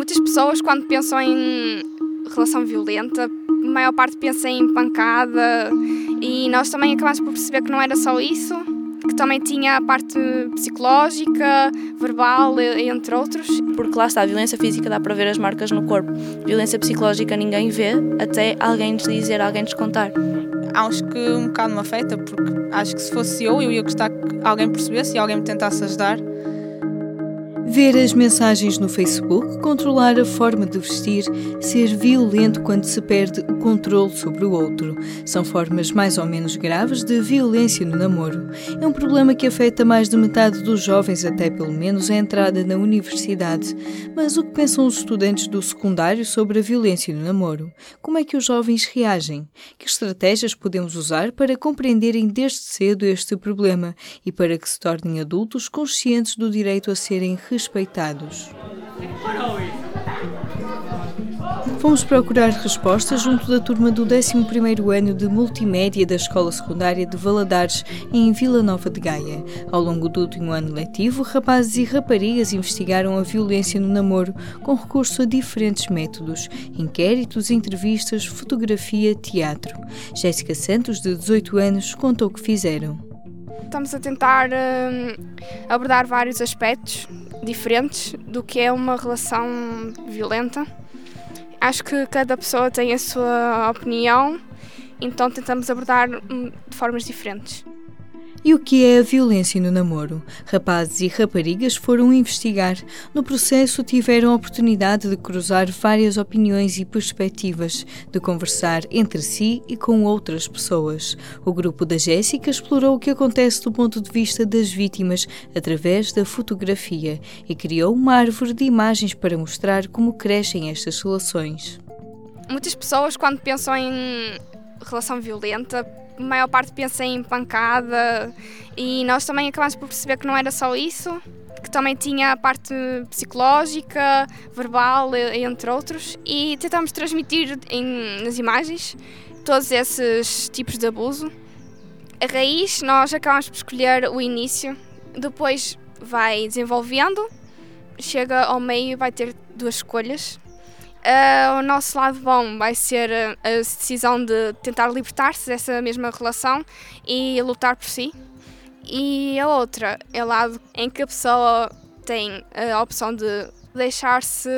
Muitas pessoas, quando pensam em relação violenta, a maior parte pensa em pancada e nós também acabamos por perceber que não era só isso, que também tinha a parte psicológica, verbal, entre outros. Porque lá está, a violência física dá para ver as marcas no corpo. Violência psicológica ninguém vê, até alguém nos dizer, alguém nos contar. Acho que um bocado me afeta, porque acho que se fosse eu, eu ia gostar que alguém percebesse e alguém me tentasse ajudar. Ver as mensagens no Facebook, controlar a forma de vestir, ser violento quando se perde o controle sobre o outro. São formas mais ou menos graves de violência no namoro. É um problema que afeta mais de metade dos jovens até pelo menos a entrada na universidade. Mas o que pensam os estudantes do secundário sobre a violência no namoro? Como é que os jovens reagem? Que estratégias podemos usar para compreenderem desde cedo este problema e para que se tornem adultos conscientes do direito a serem respeitados. Fomos procurar respostas junto da turma do 11º ano de Multimédia da Escola Secundária de Valadares, em Vila Nova de Gaia. Ao longo do último ano letivo, rapazes e raparigas investigaram a violência no namoro com recurso a diferentes métodos, inquéritos, entrevistas, fotografia, teatro. Jéssica Santos, de 18 anos, contou o que fizeram. Estamos a tentar uh, abordar vários aspectos diferentes do que é uma relação violenta. Acho que cada pessoa tem a sua opinião, então tentamos abordar hum, de formas diferentes. E o que é a violência no namoro? Rapazes e raparigas foram investigar. No processo, tiveram a oportunidade de cruzar várias opiniões e perspectivas, de conversar entre si e com outras pessoas. O grupo da Jéssica explorou o que acontece do ponto de vista das vítimas através da fotografia e criou uma árvore de imagens para mostrar como crescem estas relações. Muitas pessoas, quando pensam em relação violenta, a maior parte pensa em pancada e nós também acabamos por perceber que não era só isso, que também tinha a parte psicológica, verbal, entre outros, e tentamos transmitir em, nas imagens todos esses tipos de abuso. A raiz, nós acabamos por escolher o início, depois vai desenvolvendo, chega ao meio e vai ter duas escolhas Uh, o nosso lado bom vai ser a decisão de tentar libertar-se dessa mesma relação e lutar por si. E a outra é o lado em que a pessoa tem a opção de deixar-se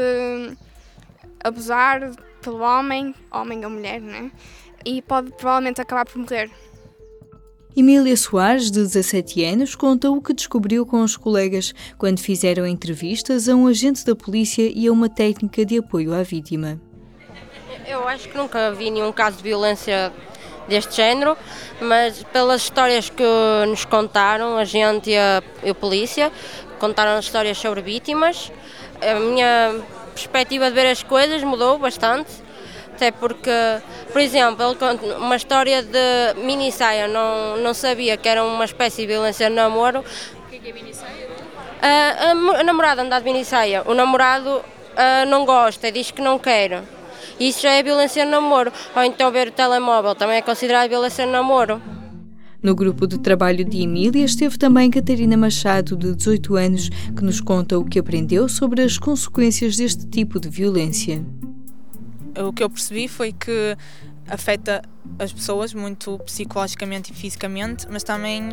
abusar pelo homem, homem ou mulher, né? E pode provavelmente acabar por morrer. Emília Soares, de 17 anos, conta o que descobriu com os colegas quando fizeram entrevistas a um agente da polícia e a uma técnica de apoio à vítima. Eu acho que nunca vi nenhum caso de violência deste género, mas pelas histórias que nos contaram, a gente e a, e a polícia, contaram histórias sobre vítimas, a minha perspectiva de ver as coisas mudou bastante até porque, por exemplo, ele conta uma história de mini saia, não, não sabia que era uma espécie de violência no namoro. O que é, que é mini saia? A, a, a namorada anda de mini saia, o namorado não gosta, diz que não quer. Isso já é violência no namoro. Ou então ver o telemóvel também é considerado violência no namoro. No grupo de trabalho de Emília esteve também Catarina Machado, de 18 anos, que nos conta o que aprendeu sobre as consequências deste tipo de violência o que eu percebi foi que afeta as pessoas muito psicologicamente e fisicamente, mas também,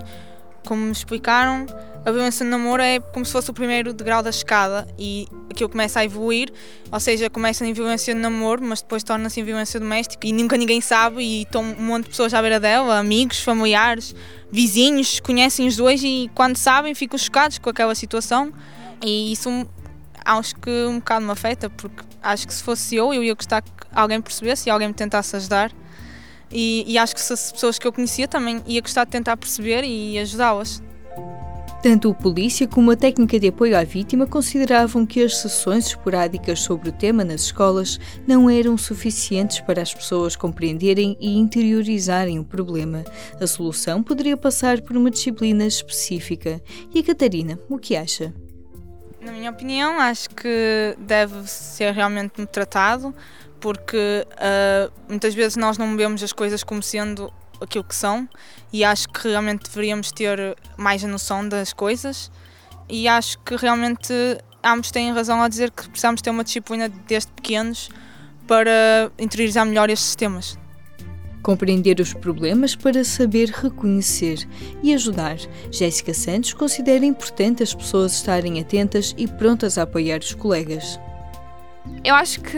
como me explicaram, a violência no namoro é como se fosse o primeiro degrau da escada e aquilo começa a evoluir, ou seja, começa em violência no namoro, mas depois torna-se em violência doméstica e nunca ninguém sabe e estão um monte de pessoas à beira dela, amigos, familiares, vizinhos, conhecem os dois e quando sabem ficam chocados com aquela situação. E isso acho que um bocado me afeta, porque acho que se fosse eu, eu ia gostar que alguém percebesse e alguém me tentasse ajudar. E, e acho que se as pessoas que eu conhecia também ia gostar de tentar perceber e ajudá-las. Tanto o polícia como a técnica de apoio à vítima consideravam que as sessões esporádicas sobre o tema nas escolas não eram suficientes para as pessoas compreenderem e interiorizarem o problema. A solução poderia passar por uma disciplina específica. E a Catarina, o que acha? Na minha opinião, acho que deve ser realmente tratado, porque uh, muitas vezes nós não vemos as coisas como sendo aquilo que são e acho que realmente deveríamos ter mais a noção das coisas e acho que realmente ambos têm razão ao dizer que precisamos ter uma disciplina desde pequenos para interiorizar melhor estes sistemas. Compreender os problemas para saber reconhecer e ajudar. Jéssica Santos considera importante as pessoas estarem atentas e prontas a apoiar os colegas. Eu acho que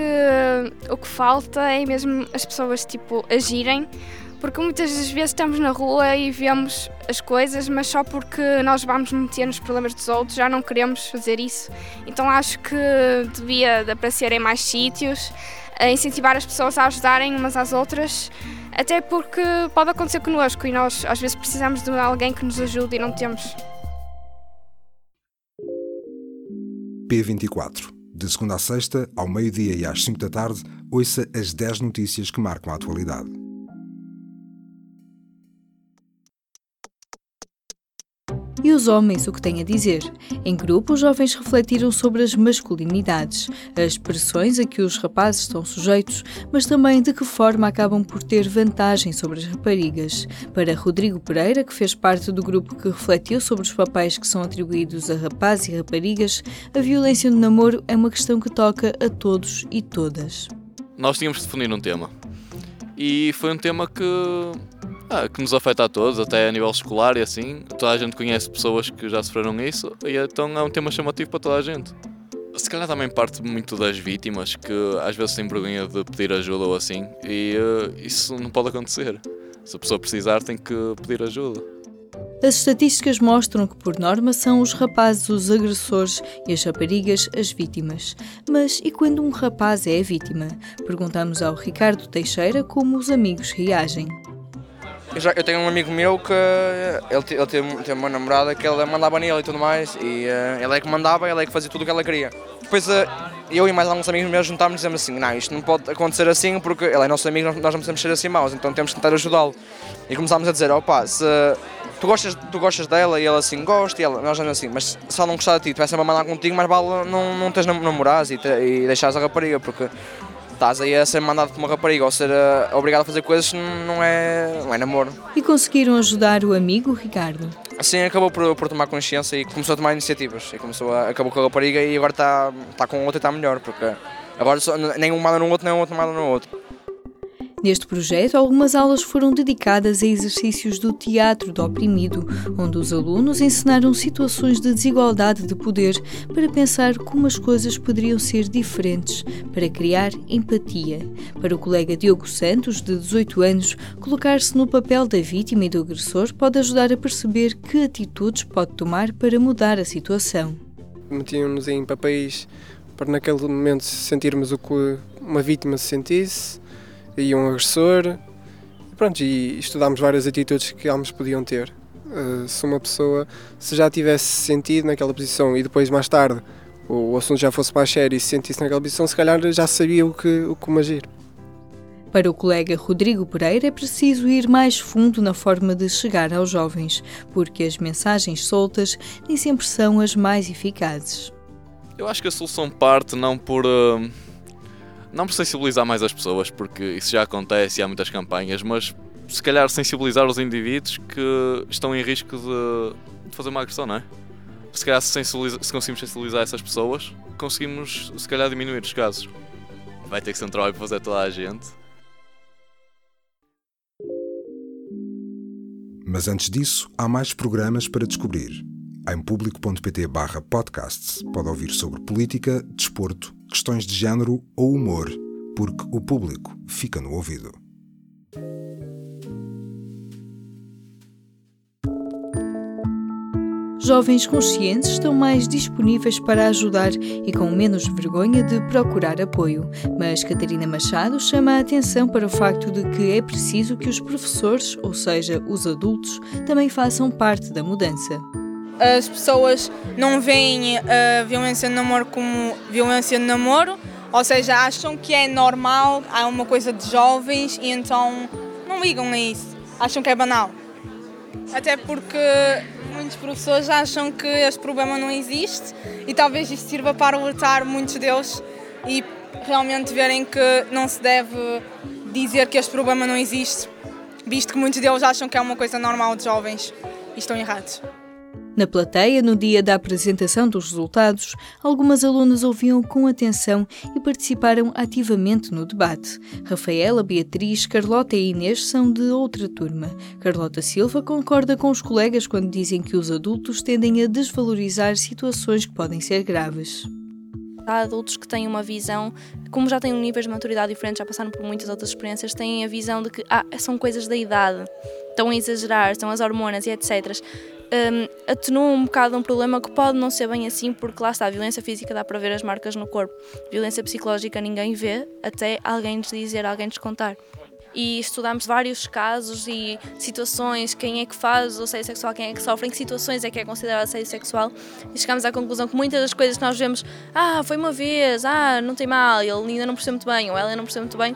o que falta é mesmo as pessoas tipo agirem, porque muitas das vezes estamos na rua e vemos as coisas, mas só porque nós vamos meter nos problemas dos outros já não queremos fazer isso. Então acho que devia de aparecer em mais sítios, incentivar as pessoas a ajudarem umas às outras, até porque pode acontecer connosco e nós às vezes precisamos de alguém que nos ajude e não temos. P24. De segunda a sexta, ao meio-dia e às 5 da tarde, ouça as 10 notícias que marcam a atualidade. E os homens, o que têm a dizer? Em grupo, os jovens refletiram sobre as masculinidades, as pressões a que os rapazes estão sujeitos, mas também de que forma acabam por ter vantagem sobre as raparigas. Para Rodrigo Pereira, que fez parte do grupo que refletiu sobre os papéis que são atribuídos a rapazes e raparigas, a violência no namoro é uma questão que toca a todos e todas. Nós tínhamos de definir um tema. E foi um tema que ah, que nos afeta a todos, até a nível escolar e assim. Toda a gente conhece pessoas que já sofreram isso, e então é um tema chamativo para toda a gente. Se calhar também parte muito das vítimas, que às vezes têm vergonha de pedir ajuda ou assim, e uh, isso não pode acontecer. Se a pessoa precisar, tem que pedir ajuda. As estatísticas mostram que, por norma, são os rapazes os agressores e as raparigas as vítimas. Mas e quando um rapaz é a vítima? Perguntamos ao Ricardo Teixeira como os amigos reagem. Eu, já, eu tenho um amigo meu que ele, ele tem, tem uma namorada que ele mandava nele e tudo mais, e uh, ele é que mandava, ele é que fazia tudo o que ela queria. Depois uh, eu e mais alguns amigos meus juntámos e dizemos assim: não, isto não pode acontecer assim porque ele é nosso amigo, nós não podemos ser assim maus, então temos que tentar ajudá-lo. E começámos a dizer: opa, se tu gostas, tu gostas dela e ele assim gosta, e ela, nós assim, mas se ela não gostar de ti, tu vai sempre a mandar contigo, mas vale não, não tens namorados e, e deixares a rapariga, porque estás aí a ser mandado por uma rapariga ou ser uh, obrigado a fazer coisas não é, não é namoro. E conseguiram ajudar o amigo Ricardo? Assim acabou por, por tomar consciência e começou a tomar iniciativas. E começou a, acabou com a rapariga e agora está, está com outra e está melhor, porque agora só, nem um manda no outro, nem o outro manda no outro. Neste projeto, algumas aulas foram dedicadas a exercícios do teatro do oprimido, onde os alunos encenaram situações de desigualdade de poder para pensar como as coisas poderiam ser diferentes, para criar empatia. Para o colega Diogo Santos, de 18 anos, colocar-se no papel da vítima e do agressor pode ajudar a perceber que atitudes pode tomar para mudar a situação. Metiam-nos em papéis para naquele momento sentirmos o que uma vítima se sentisse e um agressor. Pronto, e estudámos várias atitudes que ambos podiam ter. Uh, se uma pessoa, se já tivesse sentido naquela posição e depois mais tarde o, o assunto já fosse mais sério e se sentisse naquela posição, se calhar já sabia o que, o como agir. Para o colega Rodrigo Pereira, é preciso ir mais fundo na forma de chegar aos jovens, porque as mensagens soltas nem sempre são as mais eficazes. Eu acho que a solução parte não por. Uh não por sensibilizar mais as pessoas, porque isso já acontece e há muitas campanhas, mas se calhar sensibilizar os indivíduos que estão em risco de, de fazer uma agressão, não é? Se calhar se, se, conseguimos sensibilizar essas pessoas, conseguimos se calhar diminuir os casos. Vai ter que ser um trabalho para fazer toda a gente. Mas antes disso, há mais programas para descobrir. Em público.pt podcasts pode ouvir sobre política, desporto, questões de género ou humor, porque o público fica no ouvido. Jovens conscientes estão mais disponíveis para ajudar e com menos vergonha de procurar apoio. Mas Catarina Machado chama a atenção para o facto de que é preciso que os professores, ou seja, os adultos, também façam parte da mudança as pessoas não veem a violência no namoro como violência no namoro, ou seja, acham que é normal, há uma coisa de jovens e então não ligam a isso, acham que é banal. Até porque muitos professores acham que este problema não existe e talvez isto sirva para alertar muitos deles e realmente verem que não se deve dizer que este problema não existe, visto que muitos deles acham que é uma coisa normal de jovens e estão errados. Na plateia, no dia da apresentação dos resultados, algumas alunas ouviam com atenção e participaram ativamente no debate. Rafaela, Beatriz, Carlota e Inês são de outra turma. Carlota Silva concorda com os colegas quando dizem que os adultos tendem a desvalorizar situações que podem ser graves. Há adultos que têm uma visão, como já têm um nível de maturidade diferente, já passaram por muitas outras experiências, têm a visão de que ah, são coisas da idade, estão a exagerar, estão as hormonas e etc. Um, atenuam um bocado um problema que pode não ser bem assim, porque lá está, a violência física dá para ver as marcas no corpo, violência psicológica ninguém vê, até alguém lhes dizer, alguém lhes contar. E estudamos vários casos e situações, quem é que faz o assédio sexual, quem é que sofre, em que situações é que é considerado assédio sexual. E chegamos à conclusão que muitas das coisas que nós vemos, ah, foi uma vez, ah, não tem mal, ele ainda não percebe muito bem ou ela não percebe muito bem,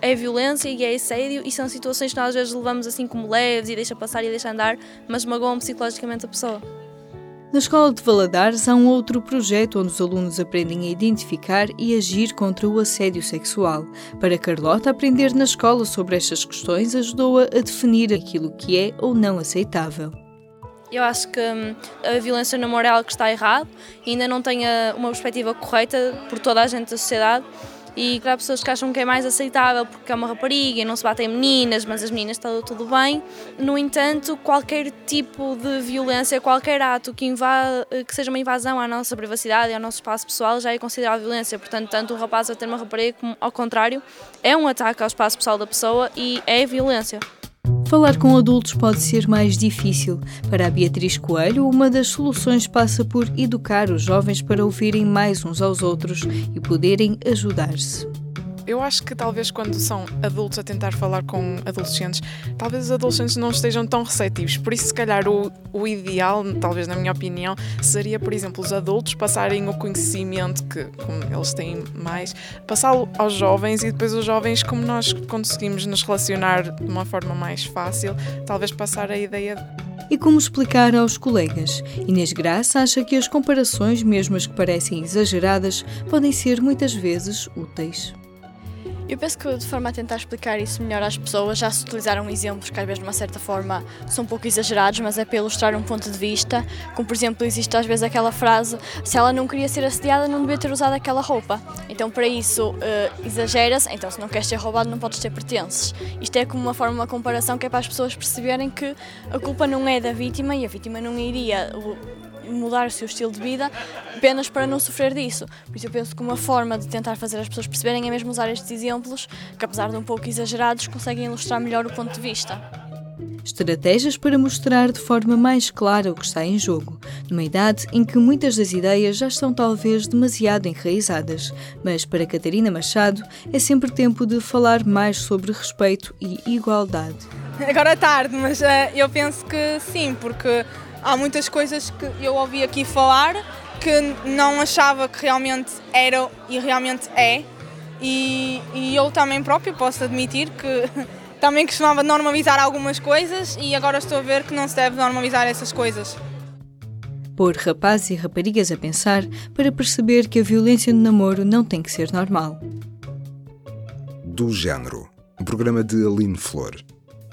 é violência e é assédio e são situações que nós às vezes levamos assim como leves e deixa passar e deixa andar, mas magoam psicologicamente a pessoa. Na Escola de Valadares há um outro projeto onde os alunos aprendem a identificar e agir contra o assédio sexual. Para Carlota, aprender na escola sobre estas questões ajudou-a a definir aquilo que é ou não aceitável. Eu acho que hum, a violência no amor é algo que está errado ainda não tem uma perspectiva correta por toda a gente da sociedade e há pessoas que acham que é mais aceitável porque é uma rapariga e não se batem meninas, mas as meninas está tudo bem. No entanto, qualquer tipo de violência, qualquer ato que, que seja uma invasão à nossa privacidade e ao nosso espaço pessoal já é considerado violência. Portanto, tanto o rapaz a ter uma rapariga como ao contrário, é um ataque ao espaço pessoal da pessoa e é violência. Falar com adultos pode ser mais difícil. Para a Beatriz Coelho, uma das soluções passa por educar os jovens para ouvirem mais uns aos outros e poderem ajudar-se. Eu acho que talvez quando são adultos a tentar falar com adolescentes, talvez os adolescentes não estejam tão receptivos. Por isso, se calhar, o, o ideal, talvez na minha opinião, seria, por exemplo, os adultos passarem o conhecimento que, como eles têm mais, passá-lo aos jovens e depois os jovens, como nós conseguimos nos relacionar de uma forma mais fácil, talvez passar a ideia e como explicar aos colegas. Inês Graça acha que as comparações, mesmo as que parecem exageradas, podem ser muitas vezes úteis. Eu penso que de forma a tentar explicar isso melhor às pessoas, já se utilizaram exemplos que às vezes de uma certa forma são um pouco exagerados, mas é para ilustrar um ponto de vista, como por exemplo existe às vezes aquela frase, se ela não queria ser assediada não devia ter usado aquela roupa. Então para isso uh, exagera-se, então se não queres ser roubado não podes ter pertences. Isto é como uma forma, uma comparação que é para as pessoas perceberem que a culpa não é da vítima e a vítima não iria mudar o seu estilo de vida apenas para não sofrer disso. Por isso eu penso que uma forma de tentar fazer as pessoas perceberem é mesmo usar estes exemplos, que apesar de um pouco exagerados, conseguem ilustrar melhor o ponto de vista. Estratégias para mostrar de forma mais clara o que está em jogo, numa idade em que muitas das ideias já estão talvez demasiado enraizadas, mas para Catarina Machado é sempre tempo de falar mais sobre respeito e igualdade. Agora é tarde, mas uh, eu penso que sim, porque há muitas coisas que eu ouvi aqui falar que não achava que realmente era e realmente é. E, e eu também próprio posso admitir que também costumava normalizar algumas coisas e agora estou a ver que não se deve normalizar essas coisas. Pôr rapazes e raparigas a pensar para perceber que a violência no namoro não tem que ser normal. Do Género, um programa de Aline Flor.